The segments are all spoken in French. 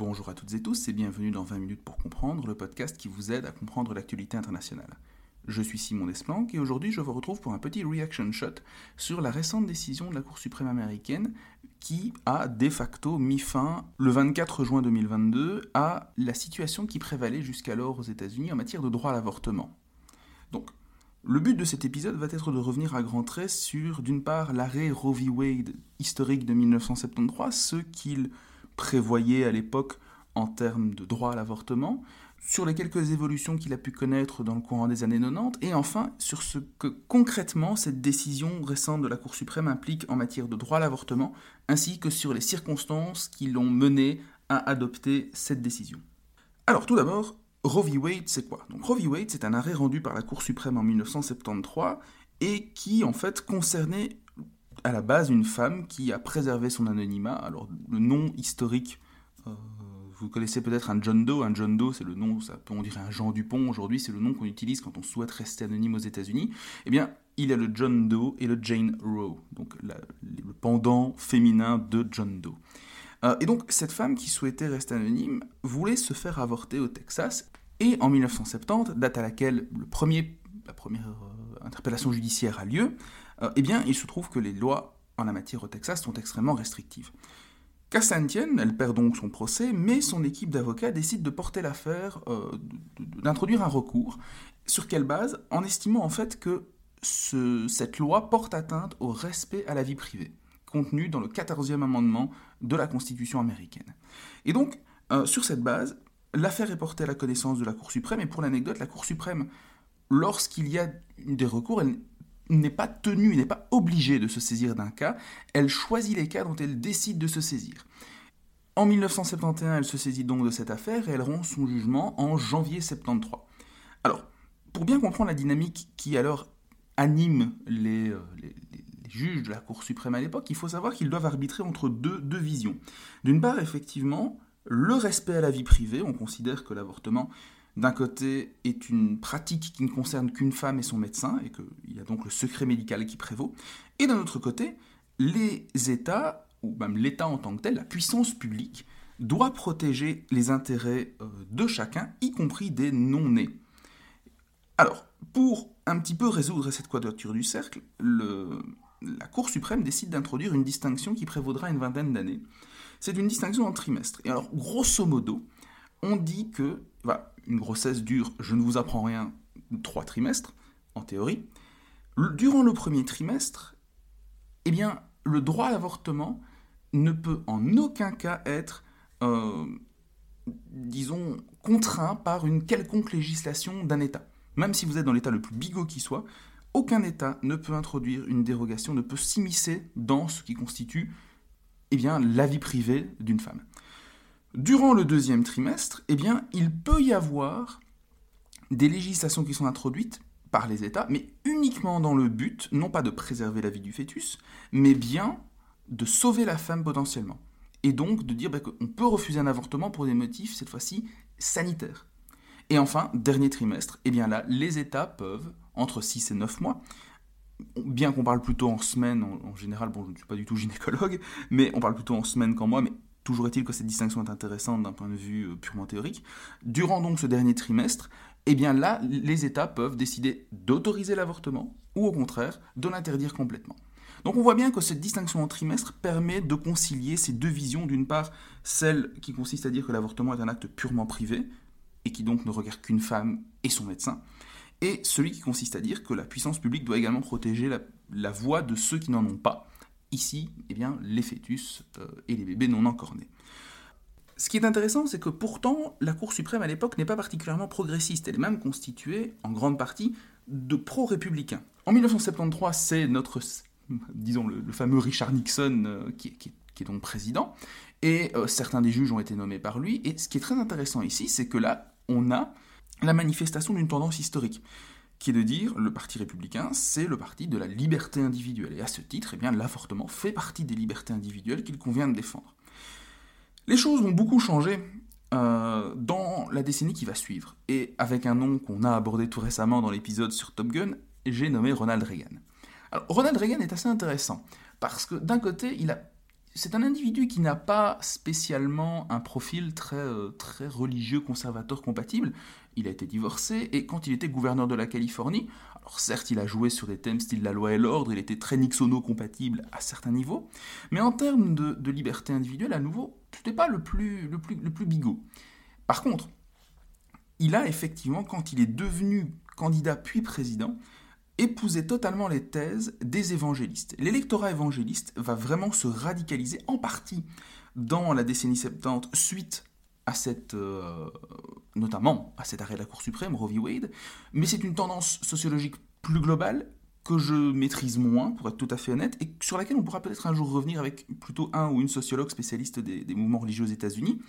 Bonjour à toutes et tous et bienvenue dans 20 minutes pour comprendre, le podcast qui vous aide à comprendre l'actualité internationale. Je suis Simon Desplanques et aujourd'hui je vous retrouve pour un petit reaction shot sur la récente décision de la Cour suprême américaine qui a de facto mis fin le 24 juin 2022 à la situation qui prévalait jusqu'alors aux États-Unis en matière de droit à l'avortement. Donc, le but de cet épisode va être de revenir à grands traits sur, d'une part, l'arrêt Roe v. Wade historique de 1973, ce qu'il prévoyait à l'époque en termes de droit à l'avortement, sur les quelques évolutions qu'il a pu connaître dans le courant des années 90, et enfin sur ce que concrètement cette décision récente de la Cour suprême implique en matière de droit à l'avortement, ainsi que sur les circonstances qui l'ont mené à adopter cette décision. Alors tout d'abord, Roe v. Wade, c'est quoi? Donc Roe v. Wade, c'est un arrêt rendu par la Cour suprême en 1973 et qui en fait concernait à la base une femme qui a préservé son anonymat. Alors le nom historique, euh, vous connaissez peut-être un John Doe. Un John Doe, c'est le nom, ça peut on dirait un Jean Dupont aujourd'hui, c'est le nom qu'on utilise quand on souhaite rester anonyme aux États-Unis. Eh bien, il y a le John Doe et le Jane Roe, donc le pendant féminin de John Doe. Euh, et donc cette femme qui souhaitait rester anonyme voulait se faire avorter au Texas. Et en 1970, date à laquelle le premier, la première euh, interpellation judiciaire a lieu, euh, eh bien, il se trouve que les lois en la matière au Texas sont extrêmement restrictives. Qu'à elle perd donc son procès, mais son équipe d'avocats décide de porter l'affaire, euh, d'introduire un recours. Sur quelle base? En estimant en fait que cette loi porte atteinte au respect à la vie privée, contenu dans le 14e amendement de la Constitution américaine. Et donc, euh, sur cette base, l'affaire est portée à la connaissance de la Cour suprême, et pour l'anecdote, la Cour suprême, lorsqu'il y a des recours, elle n'est pas tenue, n'est pas obligée de se saisir d'un cas, elle choisit les cas dont elle décide de se saisir. En 1971, elle se saisit donc de cette affaire et elle rend son jugement en janvier 73. Alors, pour bien comprendre la dynamique qui alors anime les, euh, juges de la Cour suprême à l'époque, il faut savoir qu'ils doivent arbitrer entre deux visions. D'une part, effectivement, le respect à la vie privée, on considère que l'avortement d'un côté, est une pratique qui ne concerne qu'une femme et son médecin, et qu'il y a donc le secret médical qui prévaut, et d'un autre côté, les États, ou même l'État en tant que tel, la puissance publique, doit protéger les intérêts euh, de chacun, y compris des non-nés. Alors, pour un petit peu résoudre cette quadrature du cercle, la Cour suprême décide d'introduire une distinction qui prévaudra une vingtaine d'années. C'est une distinction en trimestre. Et alors, grosso modo, on dit que une grossesse dure, je ne vous apprends rien, trois trimestres, en théorie. Durant le premier trimestre, eh bien, le droit à l'avortement ne peut en aucun cas être, euh, disons, contraint par une quelconque législation d'un État. Même si vous êtes dans l'État le plus bigot qui soit, aucun État ne peut introduire une dérogation, ne peut s'immiscer dans ce qui constitue eh bien, la vie privée d'une femme. Durant le deuxième trimestre, eh bien, il peut y avoir des législations qui sont introduites par les États, mais uniquement dans le but, non pas de préserver la vie du fœtus, mais bien de sauver la femme potentiellement. Et donc de dire bah, qu'on peut refuser un avortement pour des motifs, cette fois-ci, sanitaires. Et enfin, dernier trimestre, eh bien là, les États peuvent, entre 6 et 9 mois, bien qu'on parle plutôt en semaine, en, général, bon, je ne suis pas du tout gynécologue, mais on parle plutôt en semaine qu'en mois, mais Toujours est-il que cette distinction est intéressante d'un point de vue euh, purement théorique. Durant donc ce dernier trimestre, eh les États peuvent décider d'autoriser l'avortement ou au contraire de l'interdire complètement. Donc on voit bien que cette distinction en trimestre permet de concilier ces deux visions. D'une part, celle qui consiste à dire que l'avortement est un acte purement privé et qui donc ne regarde qu'une femme et son médecin, et celui qui consiste à dire que la puissance publique doit également protéger la voix de ceux qui n'en ont pas, Ici, eh bien, les fœtus euh, et les bébés non encore nés. Ce qui est intéressant, c'est que pourtant, la Cour suprême à l'époque n'est pas particulièrement progressiste. Elle est même constituée, en grande partie, de pro-républicains. En 1973, c'est notre, disons, le, fameux Richard Nixon euh, qui, est donc président, et euh, certains des juges ont été nommés par lui. Et ce qui est très intéressant ici, c'est que là, on a la manifestation d'une tendance historique qui est de dire le Parti républicain, c'est le parti de la liberté individuelle. Et à ce titre, eh l'avortement fait partie des libertés individuelles qu'il convient de défendre. Les choses vont beaucoup changer euh, dans la décennie qui va suivre. Et avec un nom qu'on a abordé tout récemment dans l'épisode sur Top Gun, j'ai nommé Ronald Reagan. Alors, Ronald Reagan est assez intéressant, parce que d'un côté, c'est un individu qui n'a pas spécialement un profil très, euh, très religieux, conservateur, compatible. Il a été divorcé et quand il était gouverneur de la Californie, alors certes il a joué sur des thèmes style la loi et l'ordre, il était très Nixono-compatible à certains niveaux, mais en termes de, liberté individuelle, à nouveau, n'était pas le plus, le, plus, le plus bigot. Par contre, il a effectivement, quand il est devenu candidat puis président, épousé totalement les thèses des évangélistes. L'électorat évangéliste va vraiment se radicaliser en partie dans la décennie 70 suite euh, notamment à cet arrêt de la Cour suprême, Roe v. Wade, mais c'est une tendance sociologique plus globale que je maîtrise moins, pour être tout à fait honnête, et sur laquelle on pourra peut-être un jour revenir avec plutôt un ou une sociologue spécialiste des, mouvements religieux aux États-Unis.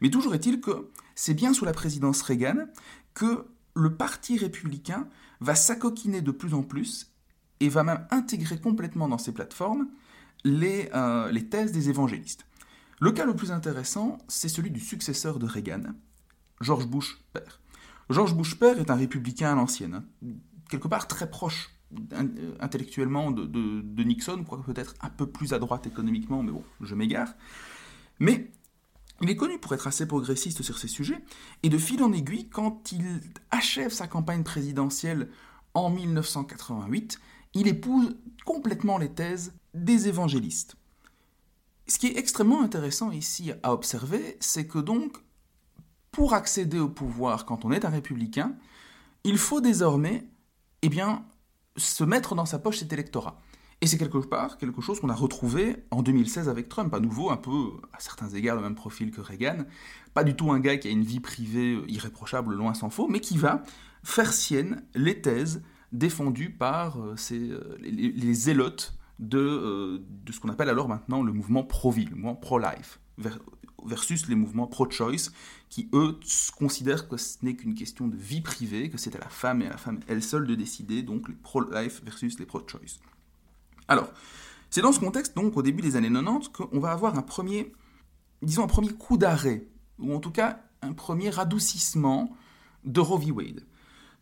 Mais toujours est-il que c'est bien sous la présidence Reagan que le Parti républicain va s'acoquiner de plus en plus et va même intégrer complètement dans ses plateformes les, euh, les thèses des évangélistes. Le cas le plus intéressant, c'est celui du successeur de Reagan, George Bush père. George Bush père est un républicain à l'ancienne, quelque part très proche euh, intellectuellement de Nixon, quoique peut-être un peu plus à droite économiquement, mais bon, je m'égare. Mais il est connu pour être assez progressiste sur ces sujets, et de fil en aiguille, quand il achève sa campagne présidentielle en 1988, il épouse complètement les thèses des évangélistes. Ce qui est extrêmement intéressant ici à observer, c'est que donc, pour accéder au pouvoir quand on est un républicain, il faut désormais, eh bien, se mettre dans sa poche cet électorat. Et c'est quelque part quelque chose qu'on a retrouvé en 2016 avec Trump, à nouveau un peu, à certains égards, le même profil que Reagan. Pas du tout un gars qui a une vie privée irréprochable, loin s'en faut, mais qui va faire sienne les thèses défendues par euh, euh, les, zélotes de, de ce qu'on appelle alors maintenant le mouvement pro-vie, le mouvement pro-life, versus les mouvements pro-choice, qui eux considèrent que ce n'est qu'une question de vie privée, que c'est à la femme et à la femme elle seule de décider, donc les pro-life versus les pro-choice. Alors, c'est dans ce contexte, donc, au début des années 90, qu'on va avoir un premier, disons, un premier coup d'arrêt, ou en tout cas un premier adoucissement de Roe v. Wade.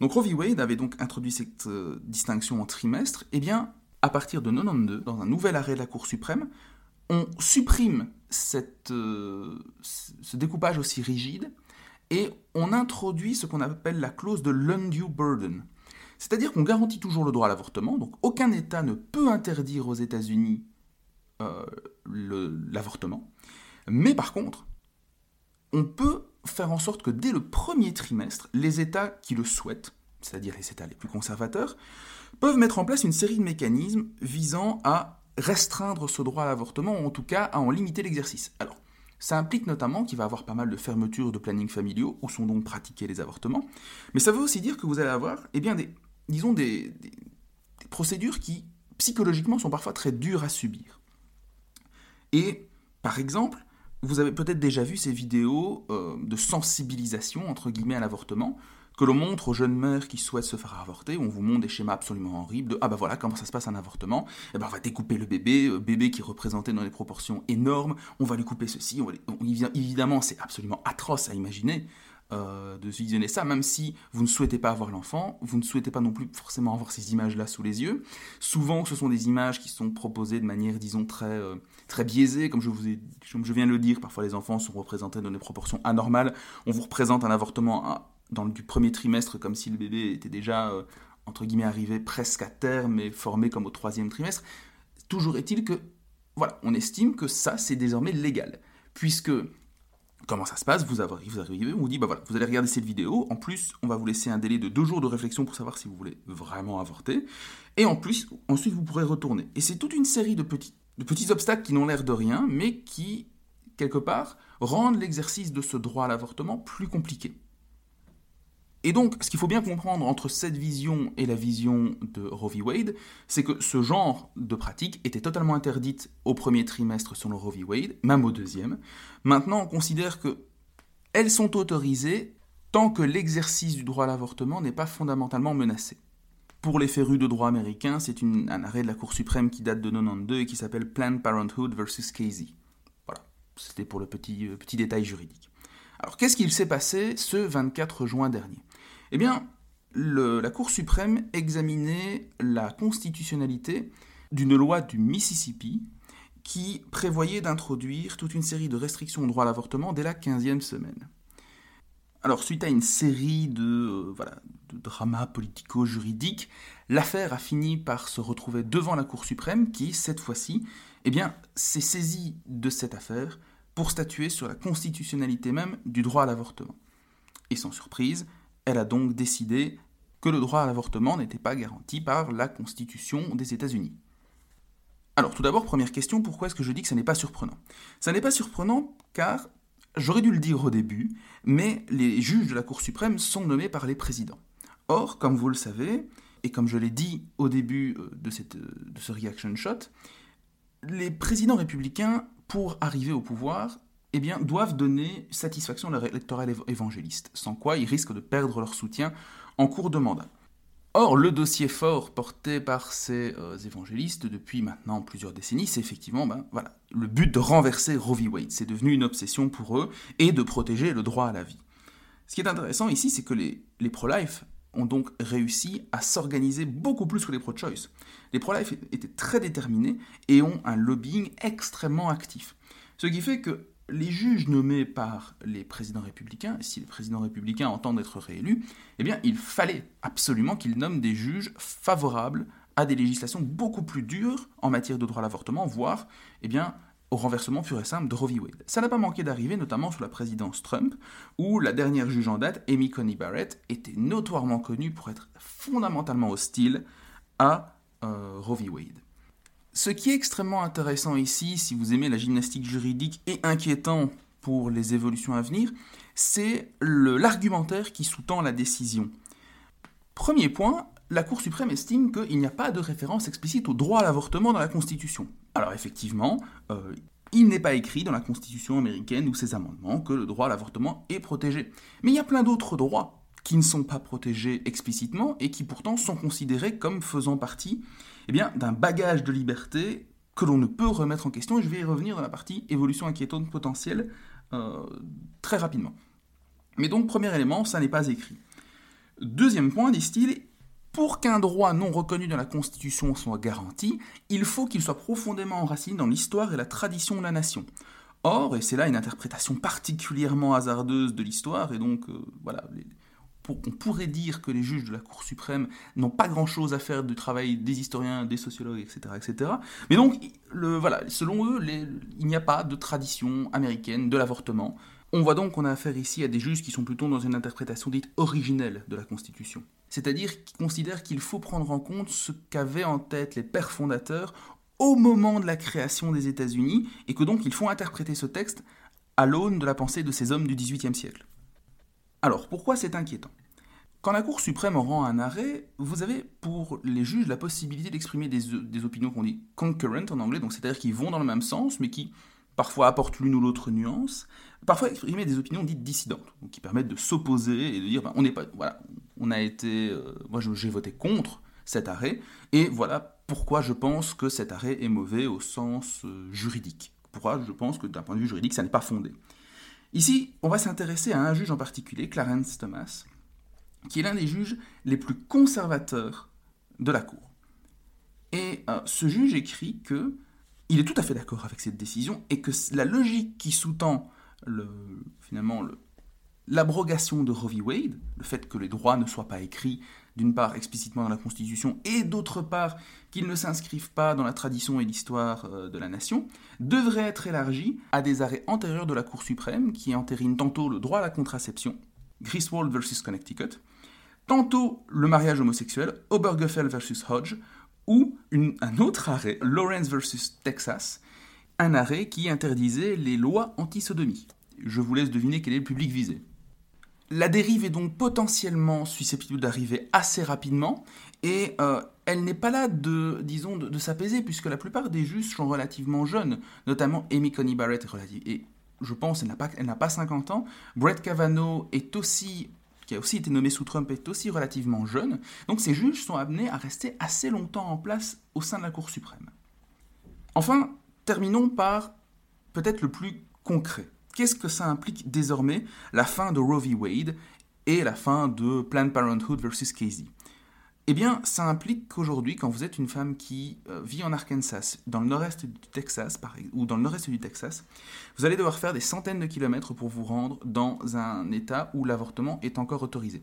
Donc Roe v. Wade avait donc introduit cette euh, distinction en trimestre, et eh bien, à partir de 92, dans un nouvel arrêt de la Cour suprême, on supprime cette, euh, ce découpage aussi rigide et on introduit ce qu'on appelle la clause de l'undue burden. C'est-à-dire qu'on garantit toujours le droit à l'avortement, donc aucun État ne peut interdire aux États-Unis euh, l'avortement, mais par contre, on peut faire en sorte que dès le premier trimestre, les États qui le souhaitent, c'est-à-dire les États les plus conservateurs, peuvent mettre en place une série de mécanismes visant à restreindre ce droit à l'avortement, ou en tout cas à en limiter l'exercice. Alors, ça implique notamment qu'il va y avoir pas mal de fermetures de planning familiaux où sont donc pratiqués les avortements, mais ça veut aussi dire que vous allez avoir eh bien, des, disons, des, procédures qui, psychologiquement, sont parfois très dures à subir. Et, par exemple, vous avez peut-être déjà vu ces vidéos euh, de sensibilisation, entre guillemets, à l'avortement, que l'on montre aux jeunes mères qui souhaitent se faire avorter, on vous montre des schémas absolument horribles de « Ah bah voilà comment ça se passe un avortement, eh ben on va découper le bébé, euh, bébé qui est représenté dans des proportions énormes, on va lui couper ceci, on évidemment c'est absolument atroce à imaginer, euh, de visionner ça, même si vous ne souhaitez pas avoir l'enfant, vous ne souhaitez pas non plus forcément avoir ces images-là sous les yeux. Souvent, ce sont des images qui sont proposées de manière, disons, très, euh, très biaisée, comme je, vous ai, comme je viens de le dire, parfois les enfants sont représentés dans des proportions anormales. On vous représente un avortement dans le, du premier trimestre comme si le bébé était déjà, euh, entre guillemets, arrivé presque à terme et formé comme au troisième trimestre. Toujours est-il que, voilà, on estime que ça, c'est désormais légal, puisque Comment ça se passe? Vous, arrivez, vous arrivez, on vous dit, bah voilà, vous allez regarder cette vidéo. En plus, on va vous laisser un délai de deux jours de réflexion pour savoir si vous voulez vraiment avorter. Et en plus, ensuite, vous pourrez retourner. Et c'est toute une série de petits, de petits obstacles qui n'ont l'air de rien, mais qui, quelque part, rendent l'exercice de ce droit à l'avortement plus compliqué. Et donc, ce qu'il faut bien comprendre entre cette vision et la vision de Roe v. Wade, c'est que ce genre de pratique était totalement interdite au premier trimestre le Roe v. Wade, même au deuxième. Maintenant, on considère que elles sont autorisées tant que l'exercice du droit à l'avortement n'est pas fondamentalement menacé. Pour les férus de droit américain, c'est un arrêt de la Cour suprême qui date de 92 et qui s'appelle Planned Parenthood versus Casey. Voilà, c'était pour le petit, euh, petit détail juridique. Alors, qu'est-ce qu'il s'est passé ce 24 juin dernier? Eh bien, la Cour suprême examinait la constitutionnalité d'une loi du Mississippi qui prévoyait d'introduire toute une série de restrictions au droit à l'avortement dès la 15e semaine. Alors, suite à une série de, euh, de dramas politico-juridiques, l'affaire a fini par se retrouver devant la Cour suprême qui, cette fois-ci, eh bien, s'est saisie de cette affaire pour statuer sur la constitutionnalité même du droit à l'avortement. Et sans surprise, elle a donc décidé que le droit à l'avortement n'était pas garanti par la Constitution des États-Unis. Alors tout d'abord, première question, pourquoi est-ce que je dis que ça n'est pas surprenant? Ça n'est pas surprenant car, j'aurais dû le dire au début, mais les juges de la Cour suprême sont nommés par les présidents. Or, comme vous le savez, et comme je l'ai dit au début euh, de, euh, de ce reaction shot, les présidents républicains, pour arriver au pouvoir, eh bien, doivent donner satisfaction à leur électorat évangéliste, sans quoi ils risquent de perdre leur soutien en cours de mandat. Or, le dossier fort porté par ces euh, évangélistes depuis maintenant plusieurs décennies, c'est effectivement ben, le but de renverser Roe v. Wade. C'est devenu une obsession pour eux et de protéger le droit à la vie. Ce qui est intéressant ici, c'est que les pro-life ont donc réussi à s'organiser beaucoup plus que les pro-choice. Les pro-life étaient très déterminés et ont un lobbying extrêmement actif. Ce qui fait que les juges nommés par les présidents républicains, si les présidents républicains entendent être réélus, eh bien, il fallait absolument qu'ils nomment des juges favorables à des législations beaucoup plus dures en matière de droit à l'avortement, voire, eh bien, au renversement pur et simple de Roe v. Wade. Ça n'a pas manqué d'arriver, notamment sous la présidence Trump, où la dernière juge en date, Amy Coney Barrett, était notoirement connue pour être fondamentalement hostile à euh, Roe v. Wade. Ce qui est extrêmement intéressant ici, si vous aimez la gymnastique juridique et inquiétant pour les évolutions à venir, c'est l'argumentaire qui sous-tend la décision. Premier point, la Cour suprême estime qu'il n'y a pas de référence explicite au droit à l'avortement dans la Constitution. Alors effectivement, euh, il n'est pas écrit dans la Constitution américaine ou ses amendements que le droit à l'avortement est protégé. Mais il y a plein d'autres droits qui ne sont pas protégés explicitement et qui pourtant sont considérés comme faisant partie eh bien, d'un bagage de liberté que l'on ne peut remettre en question, je vais y revenir dans la partie évolution inquiétante potentielle euh, très rapidement. Mais donc, premier élément, ça n'est pas écrit. Deuxième point, disent-ils, pour qu'un droit non reconnu dans la Constitution soit garanti, il faut qu'il soit profondément enraciné dans l'histoire et la tradition de la nation. Or, et c'est là une interprétation particulièrement hasardeuse de l'histoire, et donc euh, voilà, on pourrait dire que les juges de la Cour suprême n'ont pas grand-chose à faire du travail des historiens, des sociologues, etc. etc. Mais donc, voilà, selon eux, il n'y a pas de tradition américaine de l'avortement. On voit donc qu'on a affaire ici à des juges qui sont plutôt dans une interprétation dite originelle de la Constitution. C'est-à-dire qui considèrent qu'il faut prendre en compte ce qu'avaient en tête les pères fondateurs au moment de la création des États-Unis, et que donc ils font interpréter ce texte à l'aune de la pensée de ces hommes du XVIIIe siècle. Alors, pourquoi c'est inquiétant? Quand la Cour suprême rend un arrêt, vous avez pour les juges la possibilité d'exprimer des, opinions qu'on dit concurrent en anglais, donc c'est-à-dire qui vont dans le même sens, mais qui parfois apportent l'une ou l'autre nuance, parfois exprimer des opinions dites dissidentes, qui permettent de s'opposer et de dire ben, on n'est pas, voilà, on a été, euh, moi j'ai voté contre cet arrêt, et voilà pourquoi je pense que cet arrêt est mauvais au sens euh, juridique. Pourquoi je pense que d'un point de vue juridique, ça n'est pas fondé. Ici, on va s'intéresser à un juge en particulier, Clarence Thomas, qui est l'un des juges les plus conservateurs de la Cour. Et euh, ce juge écrit que il est tout à fait d'accord avec cette décision et que la logique qui sous-tend le, finalement l'abrogation de Roe v. Wade, le fait que les droits ne soient pas écrits d'une part explicitement dans la Constitution, et d'autre part qu'ils ne s'inscrivent pas dans la tradition et l'histoire euh, de la nation, devrait être élargi à des arrêts antérieurs de la Cour suprême qui entérinent tantôt le droit à la contraception, Griswold versus Connecticut, tantôt le mariage homosexuel, Obergefell versus Hodge, ou un autre arrêt, Lawrence versus Texas, un arrêt qui interdisait les lois anti-sodomie. Je vous laisse deviner quel est le public visé. La dérive est donc potentiellement susceptible d'arriver assez rapidement et euh, elle n'est pas là de, disons, de, s'apaiser puisque la plupart des juges sont relativement jeunes, notamment Amy Coney Barrett et je pense elle n'a pas, pas 50 ans. Brett Kavanaugh est aussi qui a aussi été nommé sous Trump, est aussi relativement jeune. Donc ces juges sont amenés à rester assez longtemps en place au sein de la Cour suprême. Enfin, terminons par peut-être le plus concret qu'est-ce que ça implique désormais la fin de Roe v. Wade et la fin de Planned Parenthood versus Casey? Eh bien, ça implique qu'aujourd'hui, quand vous êtes une femme qui euh, vit en Arkansas, dans le nord-est du Texas, ou dans le nord-est du Texas, vous allez devoir faire des centaines de kilomètres pour vous rendre dans un État où l'avortement est encore autorisé.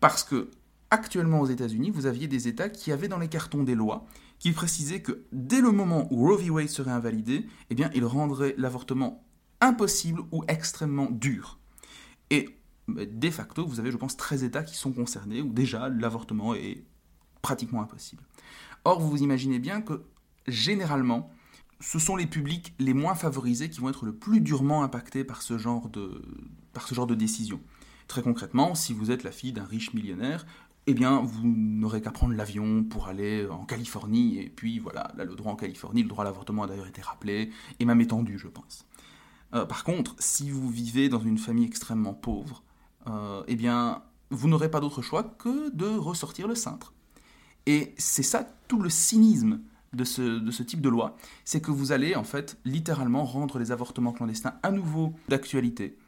Parce que, actuellement aux États-Unis, vous aviez des États qui avaient dans les cartons des lois qui précisaient que dès le moment où Roe v. Wade serait invalidé, eh bien, il rendrait l'avortement impossible ou extrêmement dur. Et de facto, vous avez, je pense, 13 États qui sont concernés, où déjà l'avortement est pratiquement impossible. Or, vous vous imaginez bien que généralement, ce sont les publics les moins favorisés qui vont être le plus durement impactés par ce genre de, décision. Très concrètement, si vous êtes la fille d'un riche millionnaire, eh bien, vous n'aurez qu'à prendre l'avion pour aller en Californie, et puis voilà, là, le droit en Californie, le droit à l'avortement a d'ailleurs été rappelé, et même étendu, je pense. Euh, par contre, si vous vivez dans une famille extrêmement pauvre, euh, eh bien, vous n'aurez pas d'autre choix que de ressortir le cintre. Et c'est ça tout le cynisme de ce, type de loi, c'est que vous allez en fait littéralement rendre les avortements clandestins à nouveau d'actualité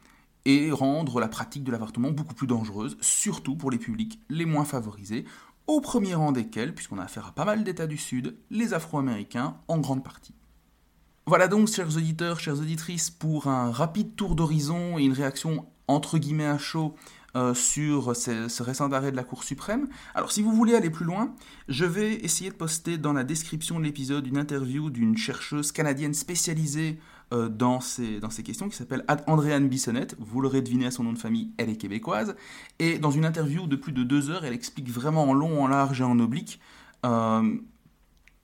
et rendre la pratique de l'avortement beaucoup plus dangereuse, surtout pour les publics les moins favorisés, au premier rang desquels, puisqu'on a affaire à pas mal d'États du Sud, les Afro-Américains en grande partie. Voilà donc, chers auditeurs, chères auditrices, pour un rapide tour d'horizon et une réaction entre guillemets à chaud euh, sur ce, récent arrêt de la Cour suprême. Alors si vous voulez aller plus loin, je vais essayer de poster dans la description de l'épisode une interview d'une chercheuse canadienne spécialisée euh, dans, ces, dans ces questions qui s'appelle Andréane Bissonnette. Vous l'aurez deviné à son nom de famille, elle est québécoise. Et dans une interview de plus de deux heures, elle explique vraiment en long, en large et en oblique euh,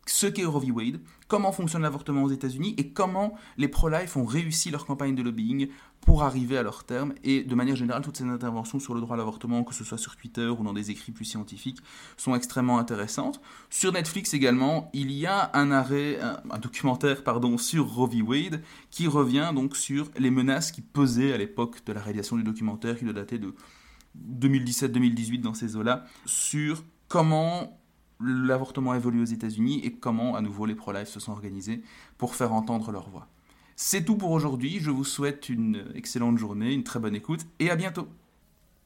ce qu'est Roe v. Wade, comment fonctionne l'avortement aux États-Unis et comment les pro-life ont réussi leur campagne de lobbying pour arriver à leur terme. Et de manière générale, toutes ces interventions sur le droit à l'avortement, que ce soit sur Twitter ou dans des écrits plus scientifiques, sont extrêmement intéressantes. Sur Netflix également, il y a un arrêt, un, documentaire pardon, sur Roe v. Wade qui revient donc sur les menaces qui pesaient à l'époque de la réalisation du documentaire, qui doit dater de 2017-2018 dans ces eaux-là, sur comment l'avortement évolue aux États-Unis et comment à nouveau les pro-life se sont organisés pour faire entendre leur voix. C'est tout pour aujourd'hui, je vous souhaite une excellente journée, une très bonne écoute et à bientôt